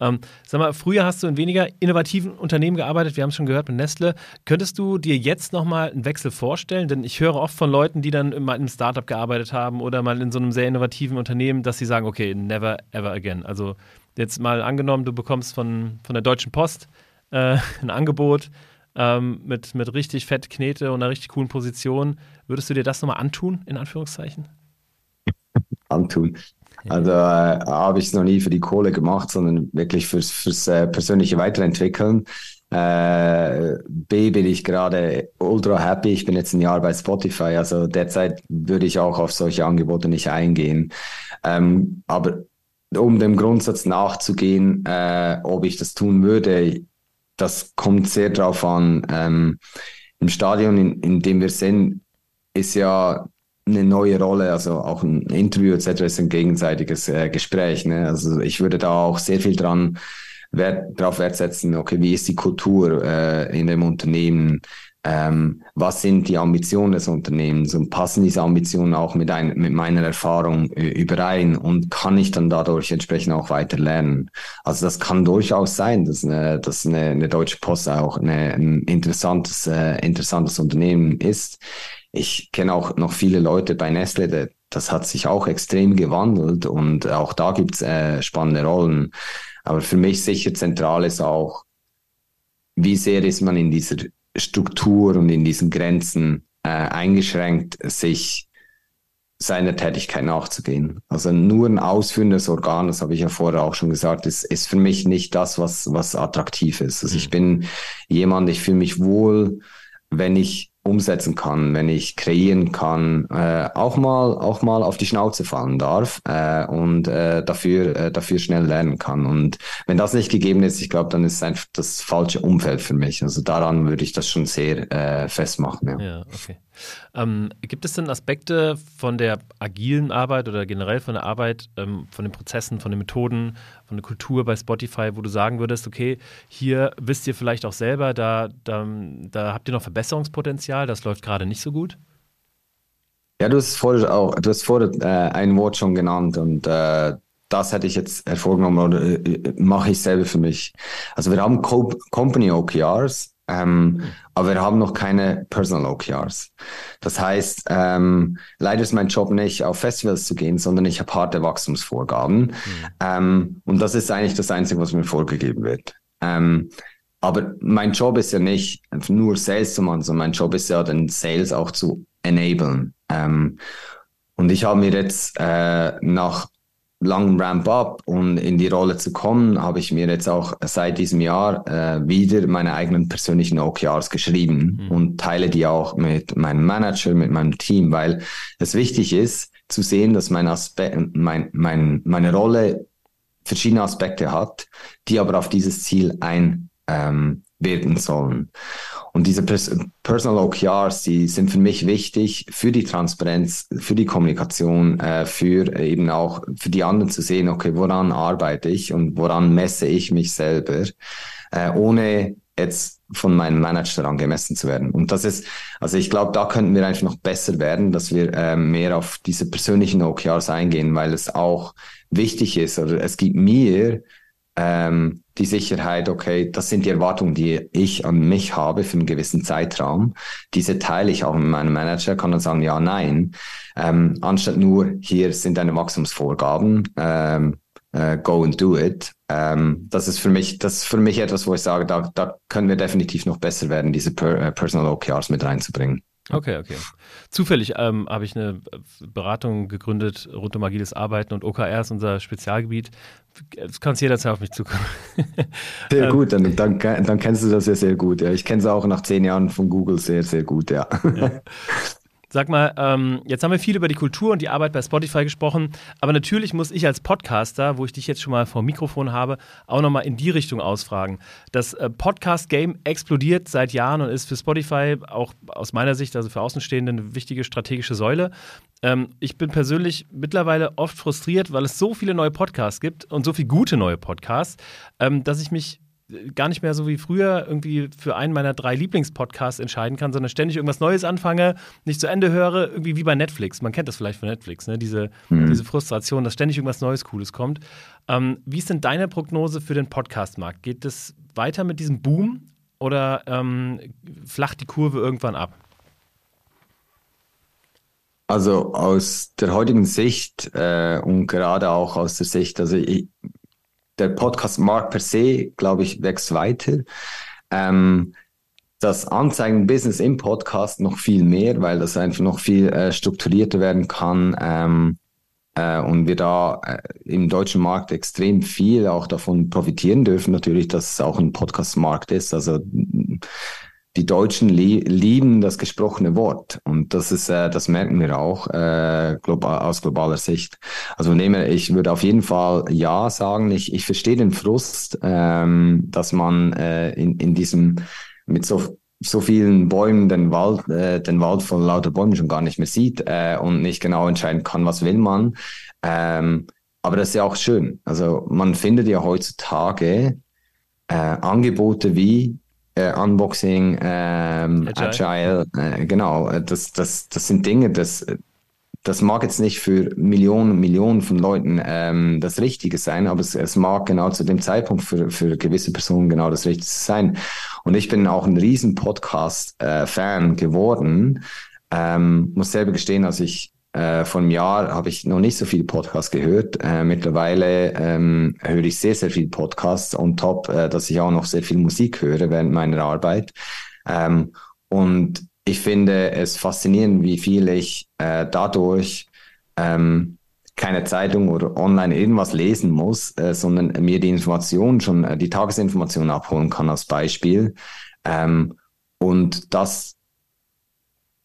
Ähm, sag mal, früher hast du in weniger innovativen Unternehmen gearbeitet, wir haben es schon gehört mit Nestle. Könntest du dir jetzt nochmal einen Wechsel vorstellen? Denn ich höre oft von Leuten, die dann mal in einem Startup gearbeitet haben oder mal in so einem sehr innovativen Unternehmen, dass sie sagen, okay, never ever again. Also jetzt mal angenommen, du bekommst von, von der Deutschen Post äh, ein Angebot ähm, mit, mit richtig fett Knete und einer richtig coolen Position, würdest du dir das nochmal antun, in Anführungszeichen? Antun. Also äh, habe ich es noch nie für die Kohle gemacht, sondern wirklich fürs, fürs äh, persönliche Weiterentwickeln. Äh, B bin ich gerade ultra happy. Ich bin jetzt ein Jahr bei Spotify, also derzeit würde ich auch auf solche Angebote nicht eingehen. Ähm, aber um dem Grundsatz nachzugehen, äh, ob ich das tun würde, das kommt sehr darauf an. Ähm, Im Stadion, in, in dem wir sind, ist ja eine neue Rolle, also auch ein Interview etc. ist ein gegenseitiges äh, Gespräch. Ne? Also ich würde da auch sehr viel dran Wert, darauf Wert setzen, okay, wie ist die Kultur äh, in dem Unternehmen? Ähm, was sind die Ambitionen des Unternehmens und passen diese Ambitionen auch mit, ein, mit meiner Erfahrung äh, überein und kann ich dann dadurch entsprechend auch weiter lernen. Also das kann durchaus sein, dass eine, dass eine, eine Deutsche Post auch eine, ein interessantes, äh, interessantes Unternehmen ist. Ich kenne auch noch viele Leute bei Nestle, das hat sich auch extrem gewandelt und auch da gibt's äh, spannende Rollen. Aber für mich sicher zentral ist auch, wie sehr ist man in dieser Struktur und in diesen Grenzen äh, eingeschränkt, sich seiner Tätigkeit nachzugehen. Also nur ein ausführendes Organ, das habe ich ja vorher auch schon gesagt, ist, ist für mich nicht das, was, was attraktiv ist. Also ich mhm. bin jemand, ich fühle mich wohl, wenn ich umsetzen kann, wenn ich kreieren kann, äh, auch mal auch mal auf die Schnauze fallen darf äh, und äh, dafür äh, dafür schnell lernen kann. Und wenn das nicht gegeben ist, ich glaube, dann ist es einfach das falsche Umfeld für mich. Also daran würde ich das schon sehr äh, festmachen. Ja, ja okay. Ähm, gibt es denn Aspekte von der agilen Arbeit oder generell von der Arbeit, ähm, von den Prozessen, von den Methoden, von der Kultur bei Spotify, wo du sagen würdest, okay, hier wisst ihr vielleicht auch selber, da, da, da habt ihr noch Verbesserungspotenzial, das läuft gerade nicht so gut? Ja, du hast vorher auch, du hast vorher äh, ein Wort schon genannt und äh, das hätte ich jetzt hervorgenommen oder äh, mache ich selber für mich. Also wir haben Co Company OKRs, ähm, aber wir haben noch keine Personal OKRs. Das heißt, ähm, leider ist mein Job nicht, auf Festivals zu gehen, sondern ich habe harte Wachstumsvorgaben. Mhm. Ähm, und das ist eigentlich das Einzige, was mir vorgegeben wird. Ähm, aber mein Job ist ja nicht nur Sales zu machen, sondern mein Job ist ja, den Sales auch zu enablen. Ähm, und ich habe mir jetzt äh, nach langen Ramp-up und in die Rolle zu kommen, habe ich mir jetzt auch seit diesem Jahr äh, wieder meine eigenen persönlichen OKRs geschrieben mhm. und teile die auch mit meinem Manager, mit meinem Team, weil es wichtig ist zu sehen, dass mein Aspe mein, mein, meine Rolle verschiedene Aspekte hat, die aber auf dieses Ziel ein ähm, sollen. Und diese Pers Personal OKRs, die sind für mich wichtig für die Transparenz, für die Kommunikation, äh, für eben auch für die anderen zu sehen, okay, woran arbeite ich und woran messe ich mich selber, äh, ohne jetzt von meinem Manager daran gemessen zu werden. Und das ist, also ich glaube, da könnten wir einfach noch besser werden, dass wir äh, mehr auf diese persönlichen OKRs eingehen, weil es auch wichtig ist oder es gibt mir ähm, die Sicherheit, okay, das sind die Erwartungen, die ich an mich habe für einen gewissen Zeitraum. Diese teile ich auch mit meinem Manager, kann dann sagen, ja, nein, ähm, anstatt nur, hier sind deine Wachstumsvorgaben, ähm, äh, go and do it. Ähm, das ist für mich, das ist für mich etwas, wo ich sage, da, da können wir definitiv noch besser werden, diese per, äh, Personal OKRs mit reinzubringen. Okay, okay. Zufällig ähm, habe ich eine Beratung gegründet rund um agiles Arbeiten und OKR ist unser Spezialgebiet. Du kannst jederzeit auf mich zukommen. Sehr ähm, gut, dann, dann, dann, kennst du das ja sehr gut. Ja. Ich kenne es auch nach zehn Jahren von Google sehr, sehr gut, ja. ja. Sag mal, ähm, jetzt haben wir viel über die Kultur und die Arbeit bei Spotify gesprochen, aber natürlich muss ich als Podcaster, wo ich dich jetzt schon mal vor dem Mikrofon habe, auch nochmal in die Richtung ausfragen. Das äh, Podcast-Game explodiert seit Jahren und ist für Spotify auch aus meiner Sicht, also für Außenstehende, eine wichtige strategische Säule. Ähm, ich bin persönlich mittlerweile oft frustriert, weil es so viele neue Podcasts gibt und so viele gute neue Podcasts, ähm, dass ich mich gar nicht mehr so wie früher irgendwie für einen meiner drei Lieblingspodcasts entscheiden kann, sondern ständig irgendwas Neues anfange, nicht zu Ende höre, irgendwie wie bei Netflix. Man kennt das vielleicht von Netflix, ne? diese, mhm. diese Frustration, dass ständig irgendwas Neues, Cooles kommt. Ähm, wie ist denn deine Prognose für den Podcast-Markt? Geht es weiter mit diesem Boom oder ähm, flacht die Kurve irgendwann ab? Also aus der heutigen Sicht äh, und gerade auch aus der Sicht, also ich, der Podcast-Markt per se, glaube ich, wächst weiter. Ähm, das Anzeigen-Business im Podcast noch viel mehr, weil das einfach noch viel äh, strukturierter werden kann ähm, äh, und wir da äh, im deutschen Markt extrem viel auch davon profitieren dürfen. Natürlich, dass es auch ein Podcast-Markt ist. Also die Deutschen lie lieben das gesprochene Wort und das ist, äh, das merken wir auch äh, global, aus globaler Sicht. Also her, ich würde auf jeden Fall ja sagen. Ich, ich verstehe den Frust, ähm, dass man äh, in, in diesem mit so so vielen Bäumen den Wald, äh, den Wald von lauter Bäumen schon gar nicht mehr sieht äh, und nicht genau entscheiden kann, was will man. Ähm, aber das ist ja auch schön. Also man findet ja heutzutage äh, Angebote wie äh, Unboxing, ähm, Agile, Agile äh, genau, das, das, das sind Dinge, das, das mag jetzt nicht für Millionen und Millionen von Leuten ähm, das Richtige sein, aber es, es mag genau zu dem Zeitpunkt für, für gewisse Personen genau das Richtige sein. Und ich bin auch ein riesen Podcast-Fan äh, geworden. Ähm, muss selber gestehen, als ich äh, vor einem Jahr habe ich noch nicht so viel Podcasts gehört. Äh, mittlerweile ähm, höre ich sehr, sehr viel Podcasts on top, äh, dass ich auch noch sehr viel Musik höre während meiner Arbeit. Ähm, und ich finde es faszinierend, wie viel ich äh, dadurch ähm, keine Zeitung oder online irgendwas lesen muss, äh, sondern mir die Information schon, äh, die Tagesinformation abholen kann als Beispiel. Ähm, und das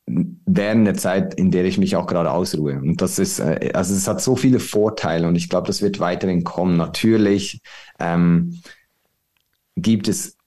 während der Zeit, in der ich mich auch gerade ausruhe. Und das ist, äh, also es hat so viele Vorteile und ich glaube, das wird weiterhin kommen. Natürlich ähm, gibt es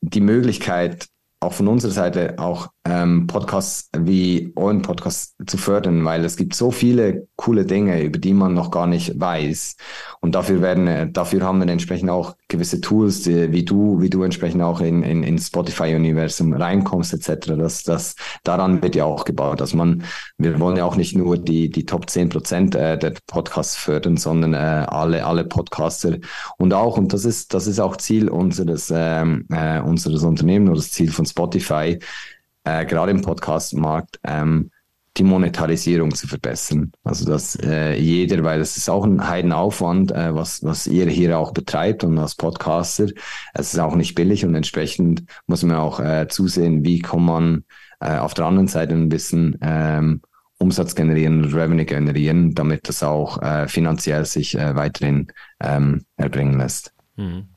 die Möglichkeit, auch von unserer Seite auch ähm, Podcasts wie euren Podcast zu fördern, weil es gibt so viele coole Dinge, über die man noch gar nicht weiß. Und dafür werden, äh, dafür haben wir entsprechend auch gewisse Tools, die, wie du, wie du entsprechend auch in, in, in Spotify-Universum reinkommst, etc. Das, das, daran wird ja auch gebaut, dass man, wir wollen ja auch nicht nur die, die Top 10 Prozent äh, der Podcasts fördern, sondern äh, alle, alle Podcaster und auch, und das ist, das ist auch Ziel unseres, ähm, äh, unseres Unternehmens oder das Ziel von Spotify, äh, gerade im Podcast-Markt, ähm, die Monetarisierung zu verbessern. Also dass äh, jeder, weil das ist auch ein Heidenaufwand, äh, was, was ihr hier auch betreibt und als Podcaster, es ist auch nicht billig und entsprechend muss man auch äh, zusehen, wie kann man äh, auf der anderen Seite ein bisschen ähm, Umsatz generieren, Revenue generieren, damit das auch äh, finanziell sich äh, weiterhin ähm, erbringen lässt. Mhm.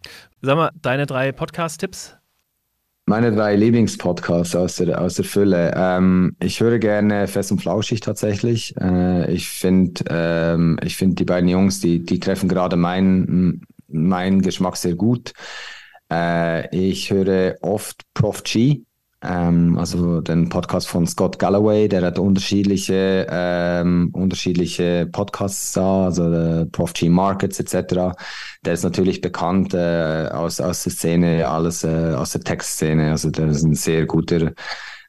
Sag mal, deine drei Podcast-Tipps? Meine drei Lieblingspodcasts aus der, aus der Fülle. Ähm, ich höre gerne Fest und Flauschig tatsächlich. Äh, ich finde ähm, ich finde die beiden Jungs, die, die treffen gerade meinen mein Geschmack sehr gut. Äh, ich höre oft Prof G. Ähm, also den Podcast von Scott Galloway, der hat unterschiedliche, ähm, unterschiedliche Podcasts da, also Prof G Markets etc. Der ist natürlich bekannt äh, aus, aus der Szene, alles äh, aus der Textszene. Also der ist ein sehr guter,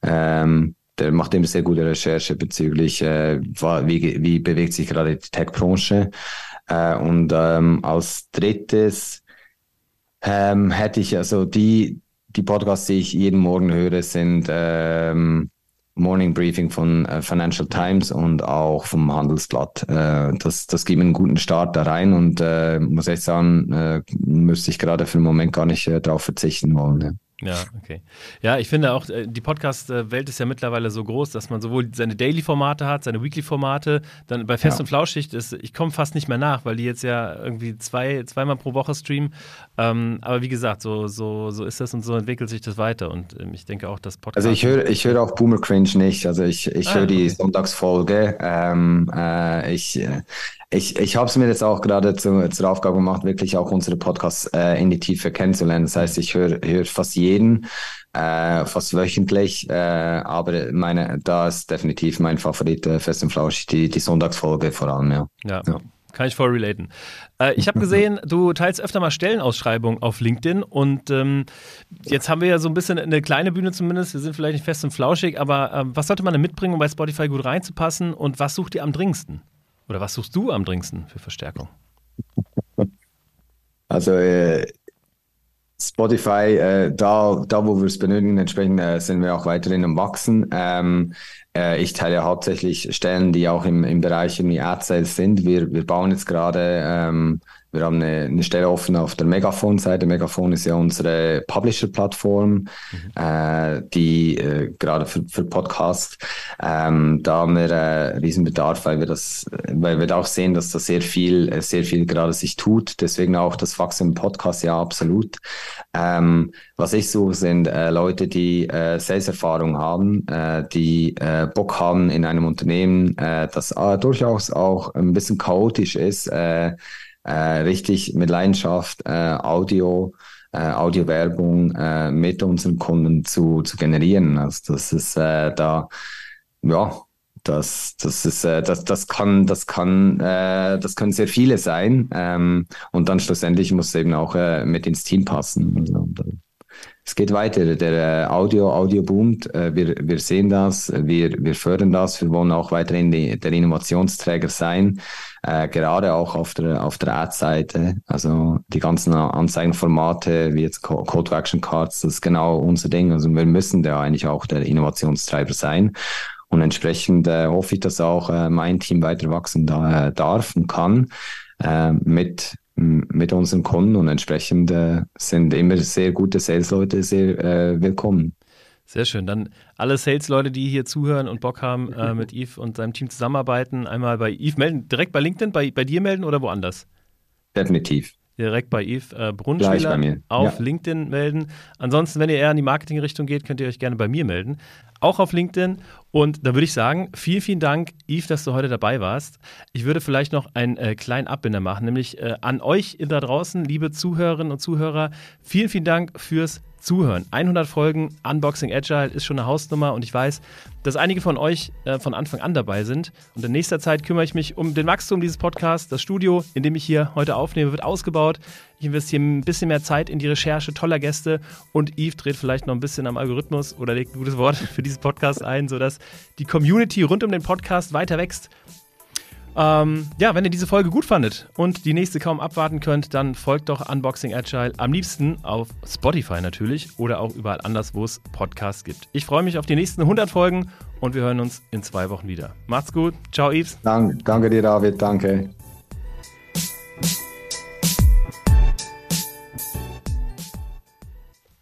ähm, der macht immer sehr gute Recherche bezüglich, äh, wie, wie bewegt sich gerade die Tech-Branche. Äh, und ähm, als drittes ähm, hätte ich also die die Podcasts, die ich jeden Morgen höre, sind ähm, Morning Briefing von äh, Financial Times und auch vom Handelsblatt. Äh, das, das gibt mir einen guten Start da rein und äh, muss echt sagen, äh, müsste ich gerade für den Moment gar nicht äh, darauf verzichten wollen. Ja. Ja, okay. Ja, ich finde auch, äh, die Podcast-Welt ist ja mittlerweile so groß, dass man sowohl seine Daily-Formate hat, seine Weekly-Formate, dann bei Fest ja. und Flauschig, ist, ich komme fast nicht mehr nach, weil die jetzt ja irgendwie zwei, zweimal pro Woche streamen. Ähm, aber wie gesagt, so, so, so ist das und so entwickelt sich das weiter. Und ähm, ich denke auch, dass Podcast. Also ich höre ich hör auch Boomer Cringe nicht. Also ich, ich ah, höre die Sonntagsfolge. Ähm, äh, ich, äh, ich, ich habe es mir jetzt auch gerade zu, zur Aufgabe gemacht, wirklich auch unsere Podcasts äh, in die Tiefe kennenzulernen. Das heißt, ich höre hör fast jeden, äh, fast wöchentlich, äh, aber meine, da ist definitiv mein Favorit äh, Fest und Flauschig, die, die Sonntagsfolge vor allem, ja. ja. ja. Kann ich voll relaten. Äh, ich habe gesehen, du teilst öfter mal Stellenausschreibungen auf LinkedIn und ähm, jetzt haben wir ja so ein bisschen eine kleine Bühne zumindest. Wir sind vielleicht nicht fest und flauschig, aber äh, was sollte man denn mitbringen, um bei Spotify gut reinzupassen und was sucht ihr am dringendsten? Oder was suchst du am dringendsten für Verstärkung? Also äh, Spotify, äh, da, da wo wir es benötigen, entsprechend äh, sind wir auch weiterhin am Wachsen. Ähm, äh, ich teile hauptsächlich Stellen, die auch im, im Bereich irgendwie Ad Sales sind. Wir, wir bauen jetzt gerade ähm, wir haben eine, eine Stelle offen auf der Megaphone-Seite. Megaphone ist ja unsere Publisher-Plattform, mhm. äh, die äh, gerade für, für Podcasts. Ähm, da haben wir äh, riesen Bedarf, weil wir das, weil wir da auch sehen, dass da sehr viel, äh, sehr viel gerade sich tut. Deswegen auch das Wachstum im Podcast, ja, absolut. Ähm, was ich suche, sind äh, Leute, die äh, Sales-Erfahrung haben, äh, die äh, Bock haben in einem Unternehmen, äh, das äh, durchaus auch ein bisschen chaotisch ist, äh, äh, richtig mit Leidenschaft äh, Audio, äh, Audiowerbung äh, mit unseren Kunden zu, zu generieren. Also das ist äh, da, ja, das, das ist, äh, das, das kann, das kann, äh, das können sehr viele sein. Ähm, und dann schlussendlich muss es eben auch äh, mit ins Team passen. Also, es geht weiter. Der äh, Audio, Audio boomt. Äh, wir, wir sehen das. Wir, wir fördern das. Wir wollen auch weiterhin die, der Innovationsträger sein. Äh, gerade auch auf der, auf der Ad-Seite. Also die ganzen Anzeigenformate, wie jetzt Call to Action Cards, das ist genau unser Ding. Also wir müssen da eigentlich auch der Innovationstreiber sein. Und entsprechend äh, hoffe ich, dass auch äh, mein Team weiter wachsen da, äh, darf und kann mit, mit unseren Kunden und entsprechend äh, sind immer sehr gute Sales-Leute sehr äh, willkommen. Sehr schön. Dann alle Sales-Leute, die hier zuhören und Bock haben, äh, mit Yves und seinem Team zusammenarbeiten, einmal bei Yves melden, direkt bei LinkedIn, bei, bei dir melden oder woanders? Definitiv direkt bei Yves äh, Brunschwiller auf ja. LinkedIn melden. Ansonsten, wenn ihr eher in die Marketingrichtung geht, könnt ihr euch gerne bei mir melden. Auch auf LinkedIn. Und da würde ich sagen, vielen, vielen Dank, Yves, dass du heute dabei warst. Ich würde vielleicht noch einen äh, kleinen Abbinder machen, nämlich äh, an euch da draußen, liebe Zuhörerinnen und Zuhörer. Vielen, vielen Dank fürs Zuhören. 100 Folgen Unboxing Agile ist schon eine Hausnummer und ich weiß, dass einige von euch äh, von Anfang an dabei sind. Und in nächster Zeit kümmere ich mich um den Wachstum dieses Podcasts. Das Studio, in dem ich hier heute aufnehme, wird ausgebaut. Ich investiere ein bisschen mehr Zeit in die Recherche toller Gäste und Yves dreht vielleicht noch ein bisschen am Algorithmus oder legt ein gutes Wort für diesen Podcast ein, sodass die Community rund um den Podcast weiter wächst. Ähm, ja, wenn ihr diese Folge gut fandet und die nächste kaum abwarten könnt, dann folgt doch Unboxing Agile am liebsten auf Spotify natürlich oder auch überall anders, wo es Podcasts gibt. Ich freue mich auf die nächsten 100 Folgen und wir hören uns in zwei Wochen wieder. Macht's gut. Ciao, Yves. Dank, danke dir, David. Danke.